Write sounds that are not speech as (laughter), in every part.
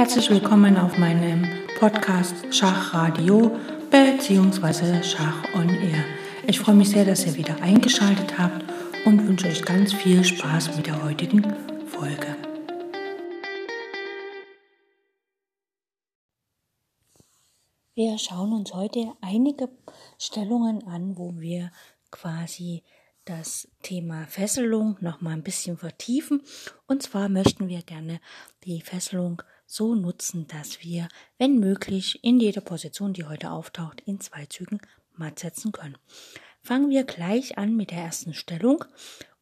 Herzlich willkommen auf meinem Podcast Schachradio bzw. Schach on Air. Ich freue mich sehr, dass ihr wieder eingeschaltet habt und wünsche euch ganz viel Spaß mit der heutigen Folge. Wir schauen uns heute einige Stellungen an, wo wir quasi das Thema Fesselung noch mal ein bisschen vertiefen. Und zwar möchten wir gerne die Fesselung so nutzen, dass wir, wenn möglich, in jeder Position, die heute auftaucht, in zwei Zügen matt setzen können. Fangen wir gleich an mit der ersten Stellung.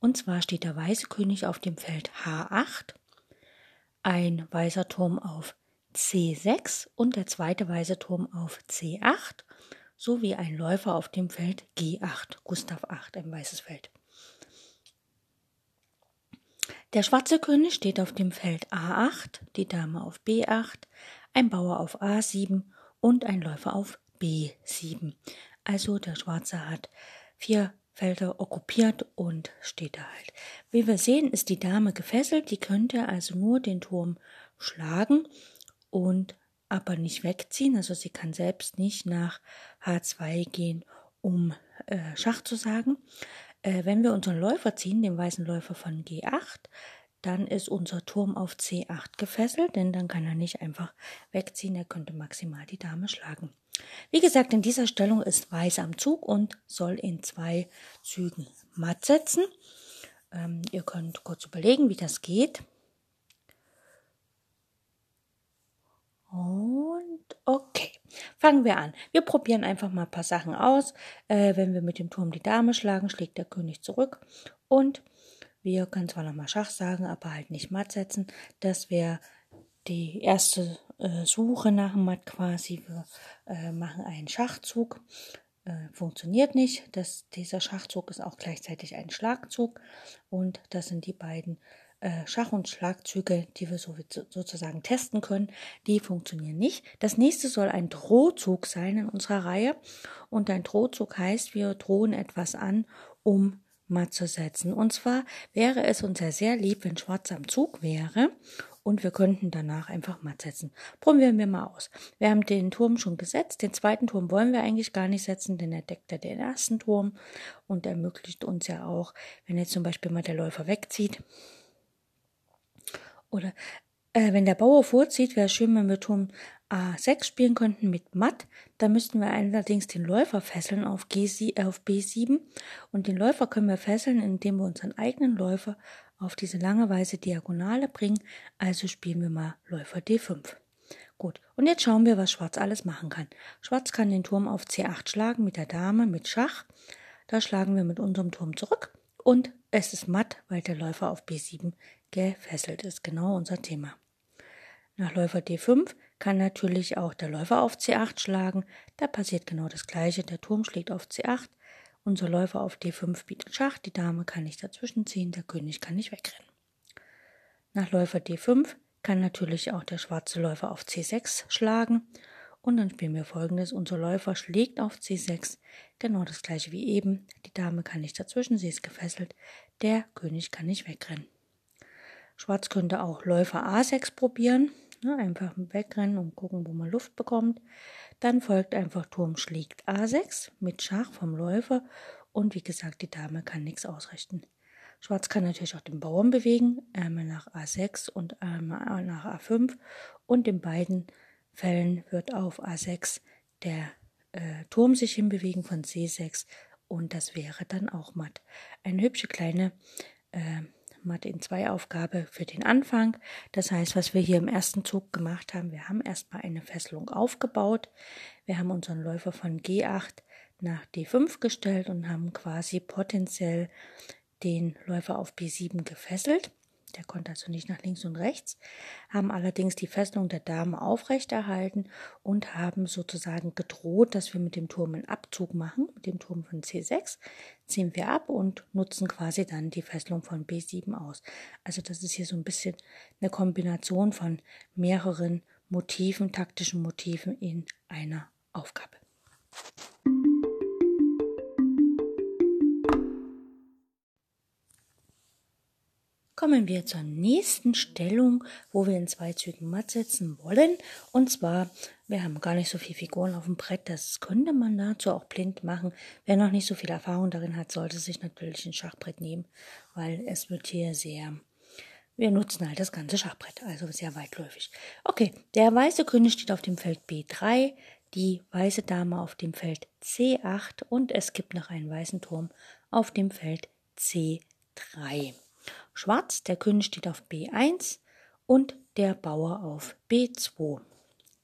Und zwar steht der weiße König auf dem Feld H8, ein weißer Turm auf C6 und der zweite weiße Turm auf C8 sowie ein Läufer auf dem Feld G8, Gustav 8, ein weißes Feld. Der schwarze König steht auf dem Feld A8, die Dame auf B8, ein Bauer auf A7 und ein Läufer auf B7. Also der Schwarze hat vier Felder okkupiert und steht da halt. Wie wir sehen, ist die Dame gefesselt, die könnte also nur den Turm schlagen und aber nicht wegziehen. Also sie kann selbst nicht nach H2 gehen, um äh, Schach zu sagen. Äh, wenn wir unseren Läufer ziehen, den weißen Läufer von G8, dann ist unser Turm auf C8 gefesselt, denn dann kann er nicht einfach wegziehen, er könnte maximal die Dame schlagen. Wie gesagt, in dieser Stellung ist Weiß am Zug und soll in zwei Zügen matt setzen. Ähm, ihr könnt kurz überlegen, wie das geht. Und okay, fangen wir an. Wir probieren einfach mal ein paar Sachen aus. Äh, wenn wir mit dem Turm die Dame schlagen, schlägt der König zurück. Und wir können zwar nochmal Schach sagen, aber halt nicht matt setzen. Das wäre die erste äh, Suche nach dem Matt quasi. Wir äh, machen einen Schachzug. Äh, funktioniert nicht. Das, dieser Schachzug ist auch gleichzeitig ein Schlagzug. Und das sind die beiden äh, Schach- und Schlagzüge, die wir so, sozusagen testen können, die funktionieren nicht. Das nächste soll ein Drohzug sein in unserer Reihe. Und ein Drohzug heißt, wir drohen etwas an, um matt zu setzen. Und zwar wäre es uns ja sehr lieb, wenn Schwarz am Zug wäre und wir könnten danach einfach matt setzen. Probieren wir mal aus. Wir haben den Turm schon gesetzt. Den zweiten Turm wollen wir eigentlich gar nicht setzen, denn er deckt ja den ersten Turm und ermöglicht uns ja auch, wenn jetzt zum Beispiel mal der Läufer wegzieht, oder äh, wenn der Bauer vorzieht, wäre es schön, wenn wir Turm A6 spielen könnten mit Matt. Da müssten wir allerdings den Läufer fesseln auf, G, äh, auf B7. Und den Läufer können wir fesseln, indem wir unseren eigenen Läufer auf diese lange weiße Diagonale bringen. Also spielen wir mal Läufer D5. Gut, und jetzt schauen wir, was Schwarz alles machen kann. Schwarz kann den Turm auf C8 schlagen mit der Dame, mit Schach. Da schlagen wir mit unserem Turm zurück und es ist matt, weil der Läufer auf B7 gefesselt ist. Genau unser Thema. Nach Läufer D5 kann natürlich auch der Läufer auf C8 schlagen. Da passiert genau das gleiche. Der Turm schlägt auf C8. Unser Läufer auf D5 bietet Schach. Die Dame kann nicht dazwischen ziehen. Der König kann nicht wegrennen. Nach Läufer D5 kann natürlich auch der schwarze Läufer auf C6 schlagen. Und dann spielen wir folgendes. Unser Läufer schlägt auf C6. Genau das gleiche wie eben. Die Dame kann nicht dazwischen, sie ist gefesselt. Der König kann nicht wegrennen. Schwarz könnte auch Läufer A6 probieren. Ne, einfach wegrennen und gucken, wo man Luft bekommt. Dann folgt einfach Turm schlägt A6 mit Schach vom Läufer. Und wie gesagt, die Dame kann nichts ausrichten. Schwarz kann natürlich auch den Bauern bewegen, einmal nach A6 und einmal nach A5. Und in beiden Fällen wird auf A6 der äh, Turm sich hinbewegen von C6 und das wäre dann auch matt. Eine hübsche kleine äh, In zwei Aufgabe für den Anfang. Das heißt, was wir hier im ersten Zug gemacht haben, wir haben erstmal eine Fesselung aufgebaut. Wir haben unseren Läufer von G8 nach D5 gestellt und haben quasi potenziell den Läufer auf B7 gefesselt. Der konnte also nicht nach links und rechts, haben allerdings die Fesselung der Dame aufrechterhalten und haben sozusagen gedroht, dass wir mit dem Turm einen Abzug machen, mit dem Turm von C6, ziehen wir ab und nutzen quasi dann die Fesselung von B7 aus. Also das ist hier so ein bisschen eine Kombination von mehreren Motiven, taktischen Motiven in einer Aufgabe. Kommen wir zur nächsten Stellung, wo wir in zwei Zügen matt setzen wollen. Und zwar, wir haben gar nicht so viele Figuren auf dem Brett, das könnte man dazu auch blind machen. Wer noch nicht so viel Erfahrung darin hat, sollte sich natürlich ein Schachbrett nehmen, weil es wird hier sehr wir nutzen halt das ganze Schachbrett, also sehr weitläufig. Okay, der weiße König steht auf dem Feld B3, die weiße Dame auf dem Feld C8 und es gibt noch einen weißen Turm auf dem Feld C3. Schwarz, der König steht auf B1 und der Bauer auf B2.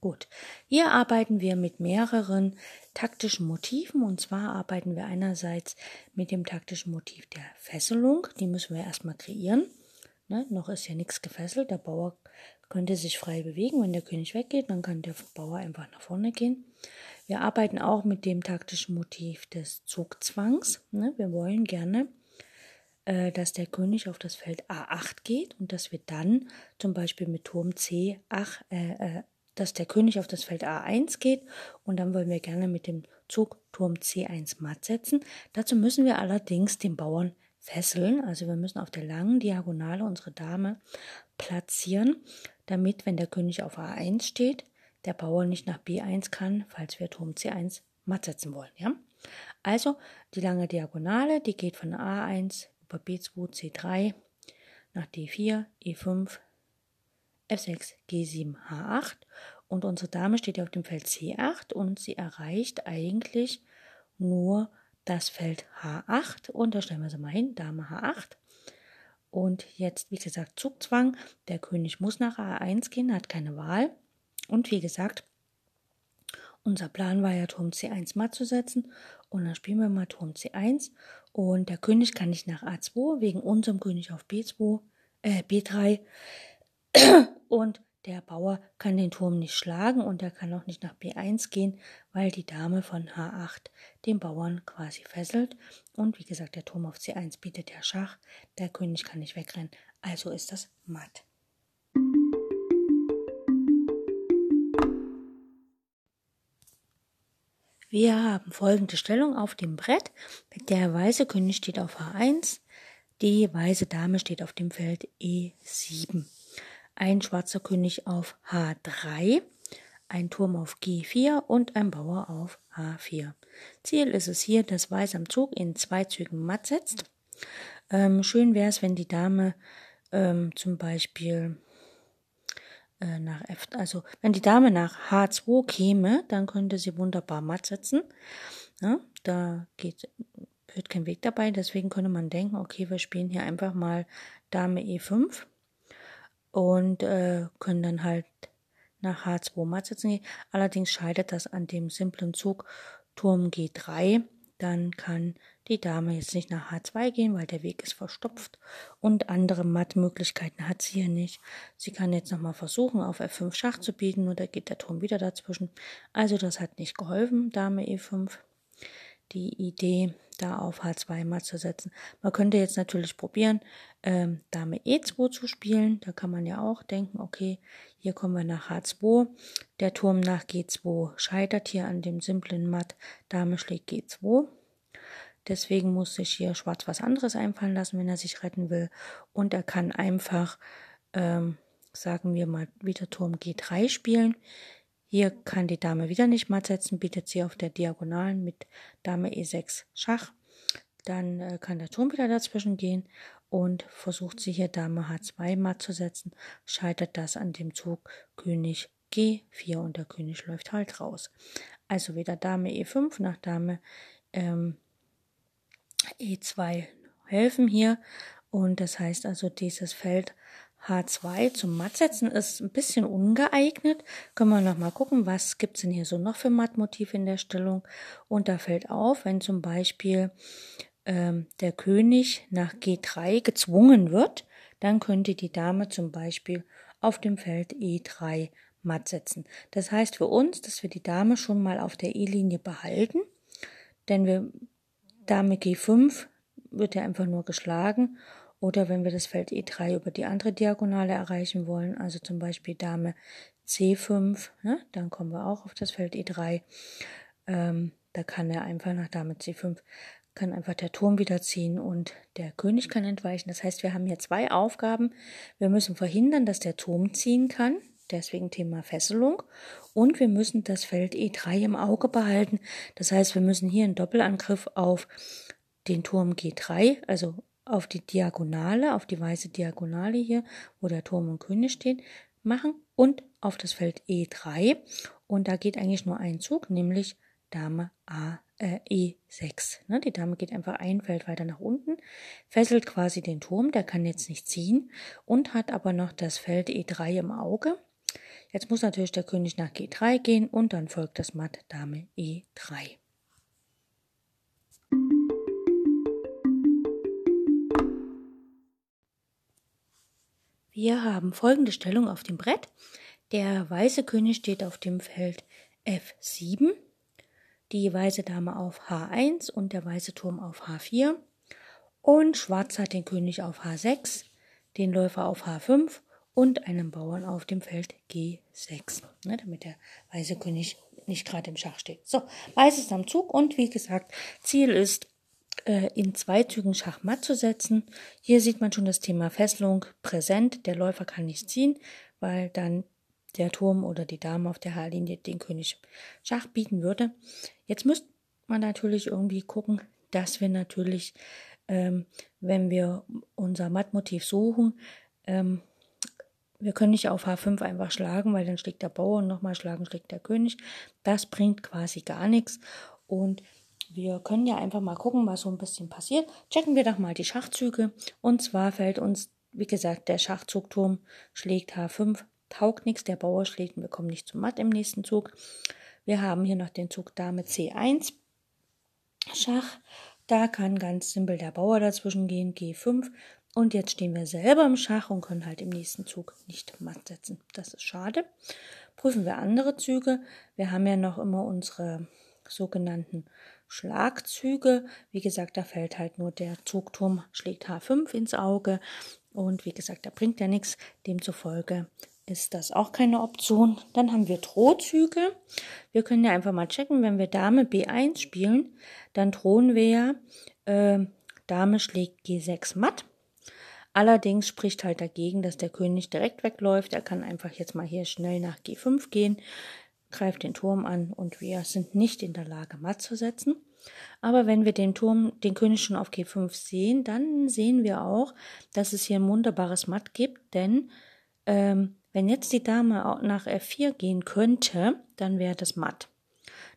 Gut, hier arbeiten wir mit mehreren taktischen Motiven und zwar arbeiten wir einerseits mit dem taktischen Motiv der Fesselung, die müssen wir erstmal kreieren. Ne, noch ist ja nichts gefesselt. Der Bauer könnte sich frei bewegen. Wenn der König weggeht, dann kann der Bauer einfach nach vorne gehen. Wir arbeiten auch mit dem taktischen Motiv des Zugzwangs. Ne, wir wollen gerne, dass der König auf das Feld A8 geht und dass wir dann zum Beispiel mit Turm C8, äh, äh, dass der König auf das Feld A1 geht und dann wollen wir gerne mit dem Zug Turm C1 matt setzen. Dazu müssen wir allerdings den Bauern fesseln. Also wir müssen auf der langen Diagonale unsere Dame platzieren, damit, wenn der König auf A1 steht, der Bauer nicht nach B1 kann, falls wir Turm C1 matt setzen wollen. Ja? Also die lange Diagonale, die geht von A1 über B2, C3 nach D4, E5, F6, G7, H8 und unsere Dame steht auf dem Feld C8 und sie erreicht eigentlich nur das Feld H8 und da stellen wir sie mal hin, Dame H8. Und jetzt, wie gesagt, Zugzwang. Der König muss nach A1 gehen, hat keine Wahl. Und wie gesagt, unser Plan war ja, Turm C1 matt zu setzen. Und dann spielen wir mal Turm C1. Und der König kann nicht nach A2, wegen unserem König auf B2, äh, B3. (clears throat) Und der Bauer kann den Turm nicht schlagen und er kann auch nicht nach B1 gehen, weil die Dame von H8 den Bauern quasi fesselt. Und wie gesagt, der Turm auf C1 bietet ja Schach, der König kann nicht wegrennen, also ist das matt. Wir haben folgende Stellung auf dem Brett. Der weiße König steht auf H1, die weiße Dame steht auf dem Feld E7 ein schwarzer König auf H3, ein Turm auf G4 und ein Bauer auf H4. Ziel ist es hier, dass Weiß am Zug in zwei Zügen matt setzt. Ähm, schön wäre es, wenn die Dame ähm, zum Beispiel äh, nach F, also wenn die Dame nach H2 käme, dann könnte sie wunderbar matt setzen. Ja, da geht, führt kein Weg dabei, deswegen könnte man denken, okay, wir spielen hier einfach mal Dame E5 und äh, können dann halt nach H2 matt setzen gehen. Allerdings scheitert das an dem simplen Zug Turm G3. Dann kann die Dame jetzt nicht nach H2 gehen, weil der Weg ist verstopft und andere Mattmöglichkeiten hat sie hier nicht. Sie kann jetzt nochmal versuchen, auf F5 Schach zu bieten, nur da geht der Turm wieder dazwischen. Also das hat nicht geholfen, Dame E5 die Idee, da auf H2 mal zu setzen. Man könnte jetzt natürlich probieren, ähm, Dame E2 zu spielen. Da kann man ja auch denken, okay, hier kommen wir nach H2. Der Turm nach G2 scheitert hier an dem simplen Matt. Dame schlägt G2. Deswegen muss sich hier Schwarz was anderes einfallen lassen, wenn er sich retten will. Und er kann einfach, ähm, sagen wir mal, wieder Turm G3 spielen. Hier kann die Dame wieder nicht matt setzen, bietet sie auf der Diagonalen mit Dame E6 Schach. Dann äh, kann der Turm wieder dazwischen gehen und versucht sie hier Dame H2 matt zu setzen. Scheitert das an dem Zug König G4 und der König läuft halt raus. Also wieder Dame E5 nach Dame ähm, E2 helfen hier und das heißt also dieses Feld H2 zum Mattsetzen ist ein bisschen ungeeignet. Können wir noch mal gucken, was gibt's denn hier so noch für Mattmotive in der Stellung. Und da fällt auf, wenn zum Beispiel ähm, der König nach G3 gezwungen wird, dann könnte die Dame zum Beispiel auf dem Feld E3 matt setzen. Das heißt für uns, dass wir die Dame schon mal auf der E-Linie behalten, denn wir Dame G5 wird ja einfach nur geschlagen oder wenn wir das Feld E3 über die andere Diagonale erreichen wollen, also zum Beispiel Dame C5, ne, dann kommen wir auch auf das Feld E3. Ähm, da kann er einfach nach Dame C5 kann einfach der Turm wieder ziehen und der König kann entweichen. Das heißt, wir haben hier zwei Aufgaben. Wir müssen verhindern, dass der Turm ziehen kann, deswegen Thema Fesselung. Und wir müssen das Feld E3 im Auge behalten. Das heißt, wir müssen hier einen Doppelangriff auf den Turm G3, also auf die Diagonale, auf die weiße Diagonale hier, wo der Turm und König stehen, machen und auf das Feld E3. Und da geht eigentlich nur ein Zug, nämlich Dame A, äh, E6. Ne, die Dame geht einfach ein Feld weiter nach unten, fesselt quasi den Turm, der kann jetzt nicht ziehen und hat aber noch das Feld E3 im Auge. Jetzt muss natürlich der König nach G3 gehen und dann folgt das Matt Dame E3. Wir haben folgende Stellung auf dem Brett. Der weiße König steht auf dem Feld F7 die weiße Dame auf H1 und der weiße Turm auf H4. Und Schwarz hat den König auf H6, den Läufer auf H5 und einen Bauern auf dem Feld G6, ne, damit der weiße König nicht gerade im Schach steht. So, Weiß ist am Zug und wie gesagt, Ziel ist, in zwei Zügen Schachmatt zu setzen. Hier sieht man schon das Thema Fesselung präsent. Der Läufer kann nicht ziehen, weil dann der Turm oder die Dame auf der H-Linie den König Schach bieten würde. Jetzt müsste man natürlich irgendwie gucken, dass wir natürlich, ähm, wenn wir unser Mattmotiv suchen, ähm, wir können nicht auf H5 einfach schlagen, weil dann schlägt der Bauer und nochmal schlagen schlägt der König. Das bringt quasi gar nichts. Und wir können ja einfach mal gucken, was so ein bisschen passiert. Checken wir doch mal die Schachzüge. Und zwar fällt uns, wie gesagt, der Schachzugturm schlägt H5, taugt nichts, der Bauer schlägt und wir kommen nicht zum Matt im nächsten Zug. Wir haben hier noch den Zug Dame C1 Schach. Da kann ganz simpel der Bauer dazwischen gehen, G5. Und jetzt stehen wir selber im Schach und können halt im nächsten Zug nicht matt setzen. Das ist schade. Prüfen wir andere Züge. Wir haben ja noch immer unsere sogenannten Schlagzüge. Wie gesagt, da fällt halt nur der Zugturm, schlägt H5 ins Auge. Und wie gesagt, da bringt ja nichts. Demzufolge ist das auch keine Option. Dann haben wir Drohzüge. Wir können ja einfach mal checken, wenn wir Dame B1 spielen, dann drohen wir ja, äh, Dame schlägt G6 matt. Allerdings spricht halt dagegen, dass der König direkt wegläuft. Er kann einfach jetzt mal hier schnell nach G5 gehen, greift den Turm an und wir sind nicht in der Lage, matt zu setzen. Aber wenn wir den Turm, den König schon auf G5 sehen, dann sehen wir auch, dass es hier ein wunderbares Matt gibt, denn ähm, wenn jetzt die Dame nach F4 gehen könnte, dann wäre das matt.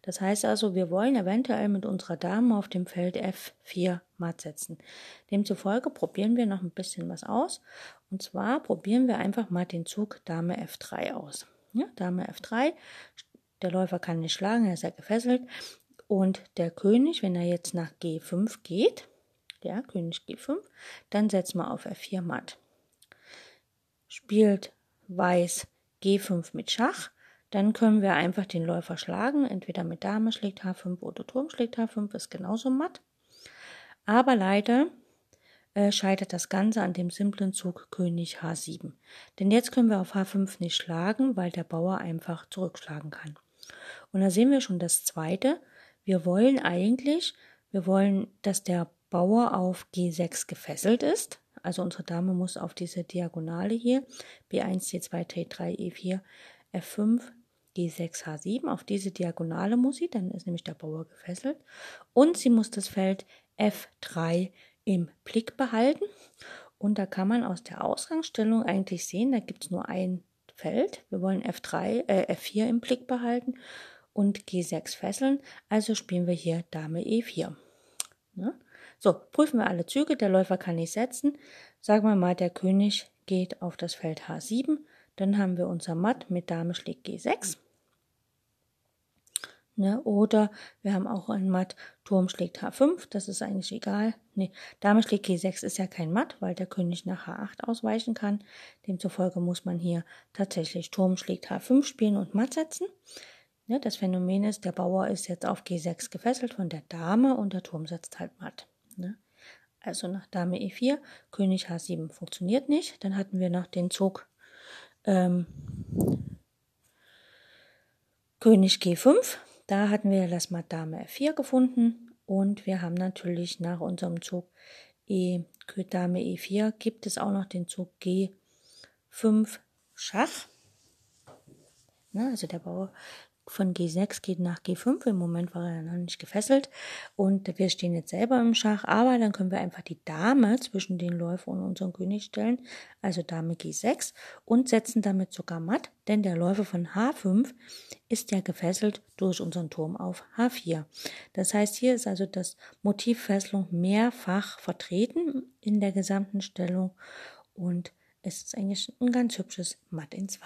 Das heißt also, wir wollen eventuell mit unserer Dame auf dem Feld F4 matt setzen. Demzufolge probieren wir noch ein bisschen was aus. Und zwar probieren wir einfach mal den Zug Dame F3 aus. Ja, Dame F3, der Läufer kann nicht schlagen, er ist ja gefesselt. Und der König, wenn er jetzt nach G5 geht, der König G5, dann setzen wir auf F4 matt. Spielt Weiß G5 mit Schach, dann können wir einfach den Läufer schlagen, entweder mit Dame schlägt H5 oder Turm schlägt H5, ist genauso matt. Aber leider äh, scheitert das Ganze an dem simplen Zug König H7. Denn jetzt können wir auf H5 nicht schlagen, weil der Bauer einfach zurückschlagen kann. Und da sehen wir schon das zweite. Wir wollen eigentlich, wir wollen, dass der Bauer auf G6 gefesselt ist. Also unsere Dame muss auf diese Diagonale hier B1, C2, T3, E4, F5, G6, H7. Auf diese Diagonale muss sie, dann ist nämlich der Bauer gefesselt. Und sie muss das Feld F3 im Blick behalten. Und da kann man aus der Ausgangsstellung eigentlich sehen, da gibt es nur ein Feld. Wir wollen F3, äh, F4 im Blick behalten und G6 fesseln. Also spielen wir hier Dame E4. Ne? So, prüfen wir alle Züge. Der Läufer kann nicht setzen. Sagen wir mal, der König geht auf das Feld H7. Dann haben wir unser Matt mit Dame schlägt G6. Ne, oder wir haben auch ein Matt, Turm schlägt H5, das ist eigentlich egal. Ne, Dame schlägt G6 ist ja kein Matt, weil der König nach H8 ausweichen kann. Demzufolge muss man hier tatsächlich Turm schlägt H5 spielen und Matt setzen. Ne, das Phänomen ist, der Bauer ist jetzt auf G6 gefesselt von der Dame und der Turm setzt halt Matt. Ne? Also nach Dame E4, König H7 funktioniert nicht. Dann hatten wir noch den Zug ähm, König G5. Da hatten wir das Matt Dame F4 gefunden. Und wir haben natürlich nach unserem Zug E, Dame E4 gibt es auch noch den Zug G5 Schach. Ne, also der Bauer von G6 geht nach G5. Im Moment war er noch nicht gefesselt. Und wir stehen jetzt selber im Schach, aber dann können wir einfach die Dame zwischen den Läufer und unseren König stellen, also Dame G6, und setzen damit sogar matt, denn der Läufer von H5 ist ja gefesselt durch unseren Turm auf H4. Das heißt, hier ist also das Motiv Fesselung mehrfach vertreten in der gesamten Stellung und es ist eigentlich ein ganz hübsches Matt in 2.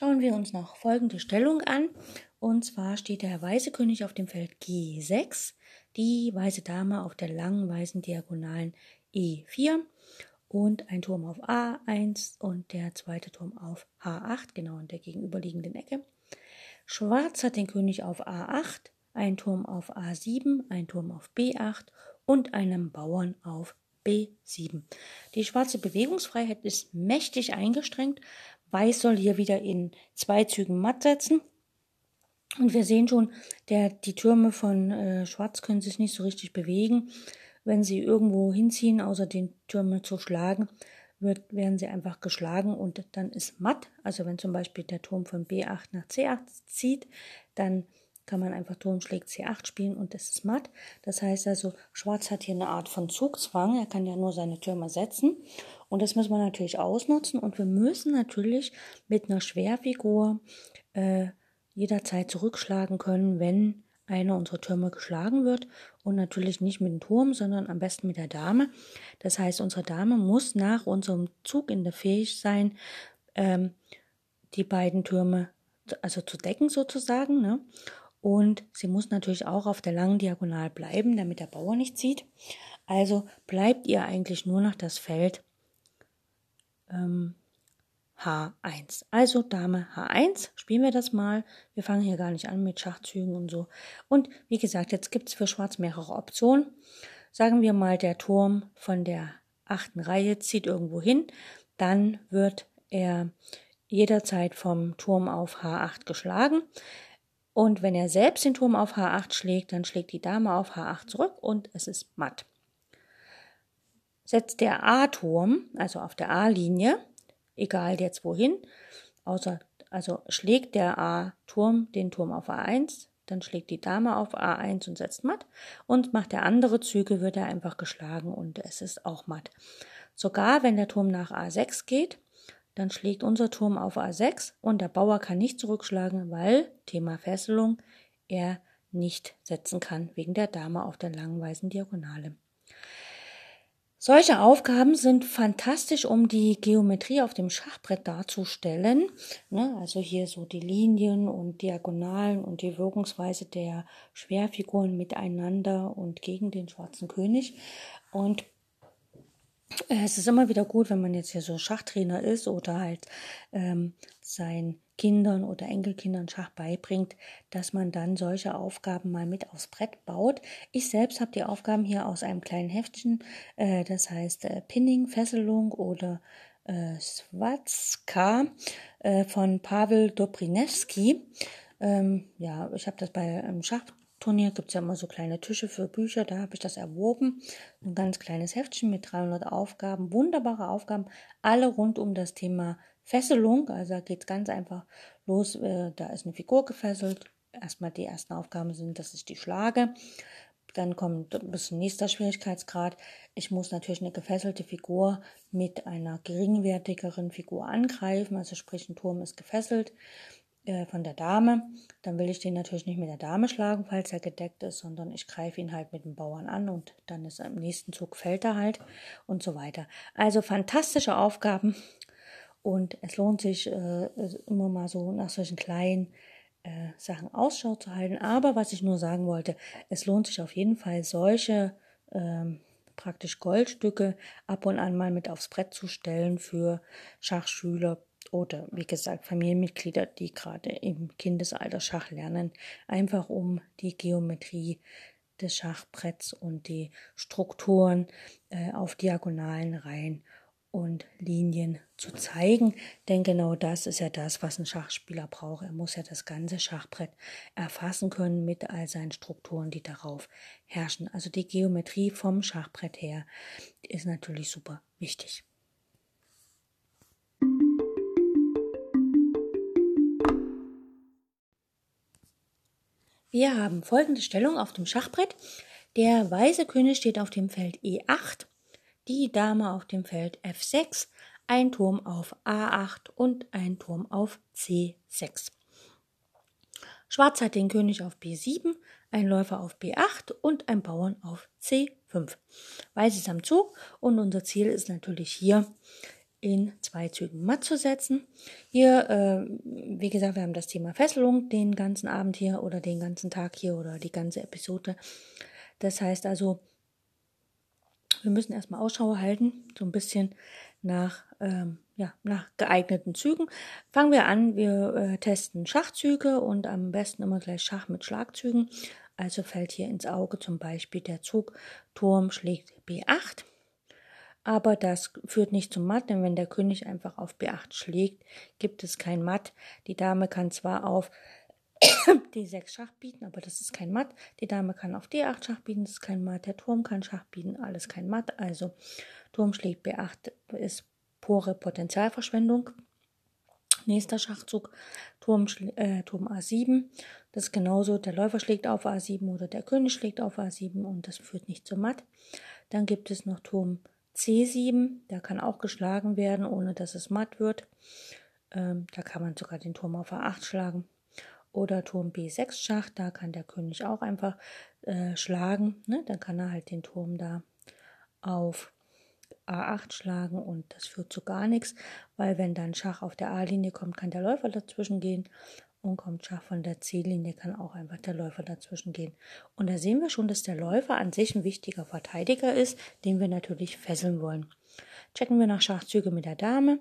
Schauen wir uns noch folgende Stellung an. Und zwar steht der weiße König auf dem Feld G6, die weiße Dame auf der langen weißen Diagonalen E4 und ein Turm auf A1 und der zweite Turm auf H8, genau in der gegenüberliegenden Ecke. Schwarz hat den König auf A8, ein Turm auf A7, ein Turm auf B8 und einen Bauern auf B7. Die schwarze Bewegungsfreiheit ist mächtig eingeschränkt, Weiß soll hier wieder in zwei Zügen matt setzen. Und wir sehen schon, der, die Türme von äh, Schwarz können sich nicht so richtig bewegen. Wenn sie irgendwo hinziehen, außer den Türme zu schlagen, wird, werden sie einfach geschlagen und dann ist matt. Also wenn zum Beispiel der Turm von B8 nach C8 zieht, dann kann man einfach Turm schlägt C8 spielen und es ist matt. Das heißt also, Schwarz hat hier eine Art von Zugzwang. Er kann ja nur seine Türme setzen und das müssen wir natürlich ausnutzen und wir müssen natürlich mit einer Schwerfigur äh, jederzeit zurückschlagen können, wenn einer unserer Türme geschlagen wird und natürlich nicht mit dem Turm, sondern am besten mit der Dame. Das heißt, unsere Dame muss nach unserem Zug in der fähig sein, ähm, die beiden Türme also zu decken sozusagen. Ne? Und sie muss natürlich auch auf der langen Diagonal bleiben, damit der Bauer nicht zieht. Also bleibt ihr eigentlich nur noch das Feld ähm, H1. Also Dame H1, spielen wir das mal. Wir fangen hier gar nicht an mit Schachzügen und so. Und wie gesagt, jetzt gibt es für Schwarz mehrere Optionen. Sagen wir mal, der Turm von der achten Reihe zieht irgendwo hin. Dann wird er jederzeit vom Turm auf H8 geschlagen. Und wenn er selbst den Turm auf H8 schlägt, dann schlägt die Dame auf H8 zurück und es ist matt setzt der A-Turm, also auf der A-Linie, egal jetzt wohin, außer, also schlägt der A-Turm den Turm auf A1, dann schlägt die Dame auf A1 und setzt matt und macht der andere Züge, wird er einfach geschlagen und es ist auch matt. Sogar wenn der Turm nach A6 geht, dann schlägt unser Turm auf A6 und der Bauer kann nicht zurückschlagen, weil, Thema Fesselung, er nicht setzen kann wegen der Dame auf der langen weißen Diagonale. Solche Aufgaben sind fantastisch, um die Geometrie auf dem Schachbrett darzustellen. Ne, also hier so die Linien und Diagonalen und die Wirkungsweise der Schwerfiguren miteinander und gegen den schwarzen König. Und äh, es ist immer wieder gut, wenn man jetzt hier so Schachtrainer ist oder halt ähm, sein Kindern oder Enkelkindern Schach beibringt, dass man dann solche Aufgaben mal mit aufs Brett baut. Ich selbst habe die Aufgaben hier aus einem kleinen Heftchen, äh, das heißt äh, Pinning, Fesselung oder äh, Swatska äh, von Pavel Dobrinewski. Ähm, ja, ich habe das bei einem Schachturnier, gibt es ja immer so kleine Tische für Bücher, da habe ich das erworben. Ein ganz kleines Heftchen mit 300 Aufgaben, wunderbare Aufgaben, alle rund um das Thema Fesselung, also da geht es ganz einfach los, äh, da ist eine Figur gefesselt. Erstmal die ersten Aufgaben sind, dass ich die schlage. Dann kommt ein bisschen nächster Schwierigkeitsgrad. Ich muss natürlich eine gefesselte Figur mit einer geringwertigeren Figur angreifen. Also sprich, ein Turm ist gefesselt äh, von der Dame. Dann will ich den natürlich nicht mit der Dame schlagen, falls er gedeckt ist, sondern ich greife ihn halt mit dem Bauern an und dann ist er im nächsten Zug fällt er halt und so weiter. Also fantastische Aufgaben. Und es lohnt sich äh, immer mal so nach solchen kleinen äh, Sachen Ausschau zu halten. Aber was ich nur sagen wollte, es lohnt sich auf jeden Fall solche ähm, praktisch Goldstücke ab und an mal mit aufs Brett zu stellen für Schachschüler oder wie gesagt Familienmitglieder, die gerade im Kindesalter Schach lernen, einfach um die Geometrie des Schachbretts und die Strukturen äh, auf diagonalen Reihen und Linien zu zeigen, denn genau das ist ja das, was ein Schachspieler braucht. Er muss ja das ganze Schachbrett erfassen können mit all seinen Strukturen, die darauf herrschen. Also die Geometrie vom Schachbrett her ist natürlich super wichtig. Wir haben folgende Stellung auf dem Schachbrett. Der weiße König steht auf dem Feld E8 die Dame auf dem Feld F6, ein Turm auf A8 und ein Turm auf C6. Schwarz hat den König auf B7, ein Läufer auf B8 und ein Bauern auf C5. Weiß ist am Zug und unser Ziel ist natürlich hier in zwei Zügen matt zu setzen. Hier, äh, wie gesagt, wir haben das Thema Fesselung den ganzen Abend hier oder den ganzen Tag hier oder die ganze Episode. Das heißt also, wir müssen erstmal Ausschau halten, so ein bisschen nach, ähm, ja, nach geeigneten Zügen. Fangen wir an, wir äh, testen Schachzüge und am besten immer gleich Schach mit Schlagzügen. Also fällt hier ins Auge zum Beispiel der Zug Turm schlägt B8. Aber das führt nicht zum Matt, denn wenn der König einfach auf B8 schlägt, gibt es kein Matt. Die Dame kann zwar auf (coughs) D6 Schach bieten, aber das ist kein Matt. Die Dame kann auf D8 Schach bieten, das ist kein Matt. Der Turm kann Schach bieten, alles kein Matt. Also Turm schlägt B8 ist pure Potenzialverschwendung. Nächster Schachzug, Turm, äh, Turm A7. Das ist genauso, der Läufer schlägt auf A7 oder der König schlägt auf A7 und das führt nicht zum Matt. Dann gibt es noch Turm C7, der kann auch geschlagen werden, ohne dass es matt wird. Ähm, da kann man sogar den Turm auf A8 schlagen oder Turm B6 Schach, da kann der König auch einfach äh, schlagen. Ne? Dann kann er halt den Turm da auf A8 schlagen und das führt zu gar nichts, weil wenn dann Schach auf der A-Linie kommt, kann der Läufer dazwischen gehen und kommt Schach von der C-Linie, kann auch einfach der Läufer dazwischen gehen. Und da sehen wir schon, dass der Läufer an sich ein wichtiger Verteidiger ist, den wir natürlich fesseln wollen. Checken wir nach Schachzüge mit der Dame.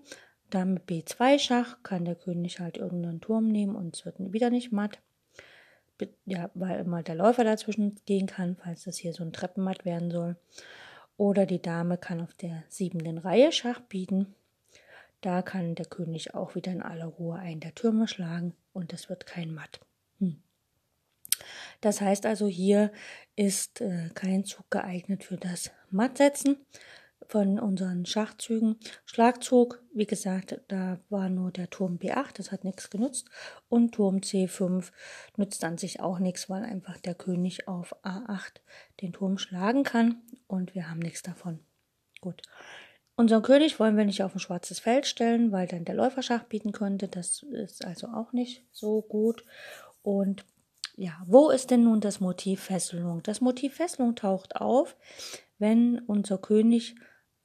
Dame B2 Schach kann der König halt irgendeinen Turm nehmen und es wird wieder nicht matt. Ja, weil immer der Läufer dazwischen gehen kann, falls das hier so ein Treppenmatt werden soll. Oder die Dame kann auf der siebenten Reihe Schach bieten. Da kann der König auch wieder in aller Ruhe einen der Türme schlagen und es wird kein Matt. Hm. Das heißt also, hier ist äh, kein Zug geeignet für das Mattsetzen von unseren Schachzügen. Schlagzug, wie gesagt, da war nur der Turm B8, das hat nichts genutzt. Und Turm C5 nützt an sich auch nichts, weil einfach der König auf A8 den Turm schlagen kann und wir haben nichts davon. Gut. Unseren König wollen wir nicht auf ein schwarzes Feld stellen, weil dann der Läufer Schach bieten könnte. Das ist also auch nicht so gut. Und ja, wo ist denn nun das Motiv Fesselung? Das Motiv Fesselung taucht auf, wenn unser König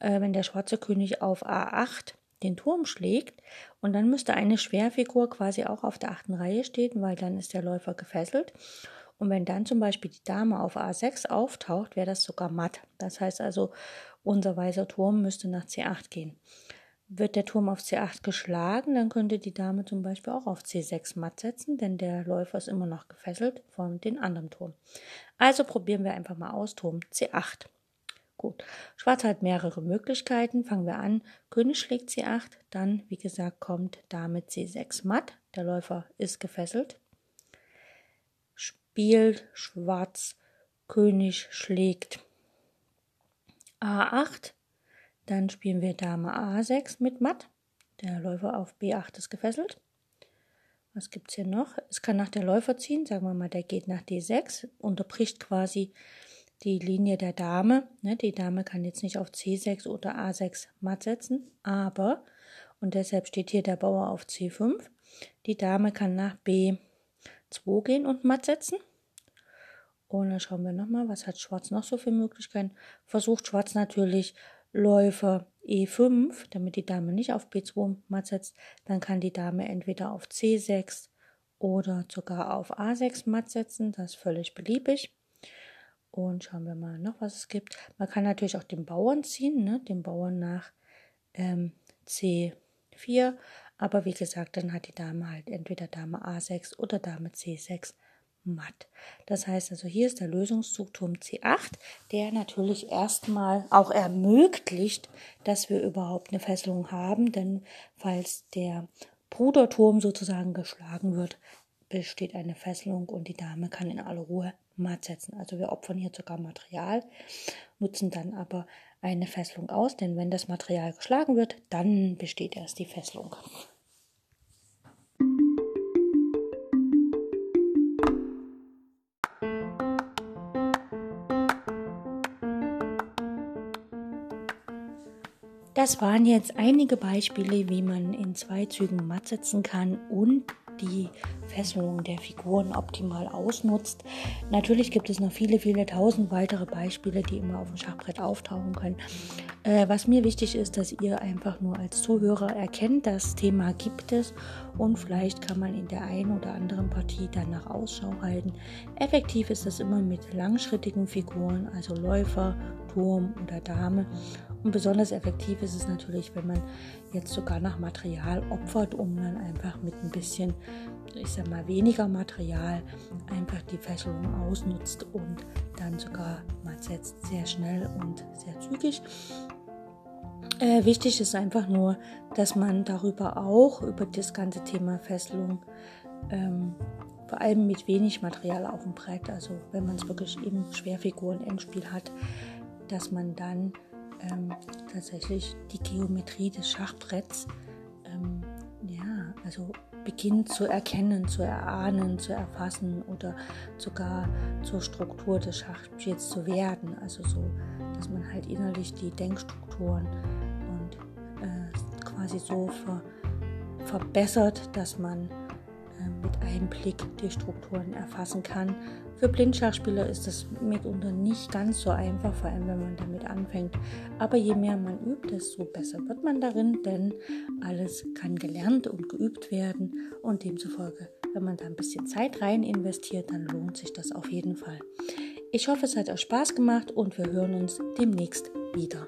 äh, wenn der schwarze König auf A8 den Turm schlägt und dann müsste eine Schwerfigur quasi auch auf der achten Reihe stehen, weil dann ist der Läufer gefesselt. Und wenn dann zum Beispiel die Dame auf A6 auftaucht, wäre das sogar matt. Das heißt also, unser weißer Turm müsste nach C8 gehen. Wird der Turm auf C8 geschlagen, dann könnte die Dame zum Beispiel auch auf C6 matt setzen, denn der Läufer ist immer noch gefesselt von den anderen Turm. Also probieren wir einfach mal aus, Turm C8. Gut. Schwarz hat mehrere Möglichkeiten. Fangen wir an. König schlägt C8, dann, wie gesagt, kommt Dame C6 matt. Der Läufer ist gefesselt. Spielt Schwarz, König schlägt A8. Dann spielen wir Dame A6 mit matt. Der Läufer auf B8 ist gefesselt. Was gibt es hier noch? Es kann nach der Läufer ziehen. Sagen wir mal, der geht nach D6, unterbricht quasi die Linie der Dame. Ne, die Dame kann jetzt nicht auf C6 oder A6 matt setzen, aber, und deshalb steht hier der Bauer auf C5, die Dame kann nach B2 gehen und matt setzen. Und dann schauen wir nochmal, was hat Schwarz noch so für Möglichkeiten. Versucht Schwarz natürlich Läufer E5, damit die Dame nicht auf B2 matt setzt. Dann kann die Dame entweder auf C6 oder sogar auf A6 matt setzen. Das ist völlig beliebig. Und schauen wir mal noch, was es gibt. Man kann natürlich auch den Bauern ziehen, ne? den Bauern nach ähm, C4. Aber wie gesagt, dann hat die Dame halt entweder Dame A6 oder Dame C6 matt. Das heißt also, hier ist der Lösungszugturm C8, der natürlich erstmal auch ermöglicht, dass wir überhaupt eine Fesselung haben, denn falls der Bruderturm sozusagen geschlagen wird, besteht eine Fesselung und die Dame kann in aller Ruhe matt setzen. Also wir opfern hier sogar Material, nutzen dann aber eine Fesselung aus, denn wenn das Material geschlagen wird, dann besteht erst die Fesselung. Das waren jetzt einige Beispiele, wie man in zwei Zügen matt setzen kann und die Fesselung der Figuren optimal ausnutzt. Natürlich gibt es noch viele, viele tausend weitere Beispiele, die immer auf dem Schachbrett auftauchen können. Äh, was mir wichtig ist, dass ihr einfach nur als Zuhörer erkennt, das Thema gibt es und vielleicht kann man in der einen oder anderen Partie danach Ausschau halten. Effektiv ist das immer mit langschrittigen Figuren, also Läufer, Turm oder Dame. Und besonders effektiv ist es natürlich, wenn man jetzt sogar nach Material opfert, um dann einfach mit ein bisschen, ich sag mal, weniger Material einfach die Fesselung ausnutzt und dann sogar mal setzt sehr schnell und sehr zügig. Äh, wichtig ist einfach nur, dass man darüber auch, über das ganze Thema Fesselung, ähm, vor allem mit wenig Material auf dem Brett, also wenn man es wirklich im Schwerfiguren-Endspiel hat, dass man dann ähm, tatsächlich die Geometrie des Schachbretts ähm, ja, also beginnt zu erkennen, zu erahnen, zu erfassen oder sogar zur Struktur des Schachspiels zu werden. Also so, dass man halt innerlich die Denkstrukturen und äh, quasi so ver verbessert, dass man mit einem Blick die Strukturen erfassen kann. Für Blindschachspieler ist das mitunter nicht ganz so einfach, vor allem wenn man damit anfängt. Aber je mehr man übt, desto besser wird man darin, denn alles kann gelernt und geübt werden und demzufolge, wenn man da ein bisschen Zeit rein investiert, dann lohnt sich das auf jeden Fall. Ich hoffe, es hat euch Spaß gemacht und wir hören uns demnächst wieder.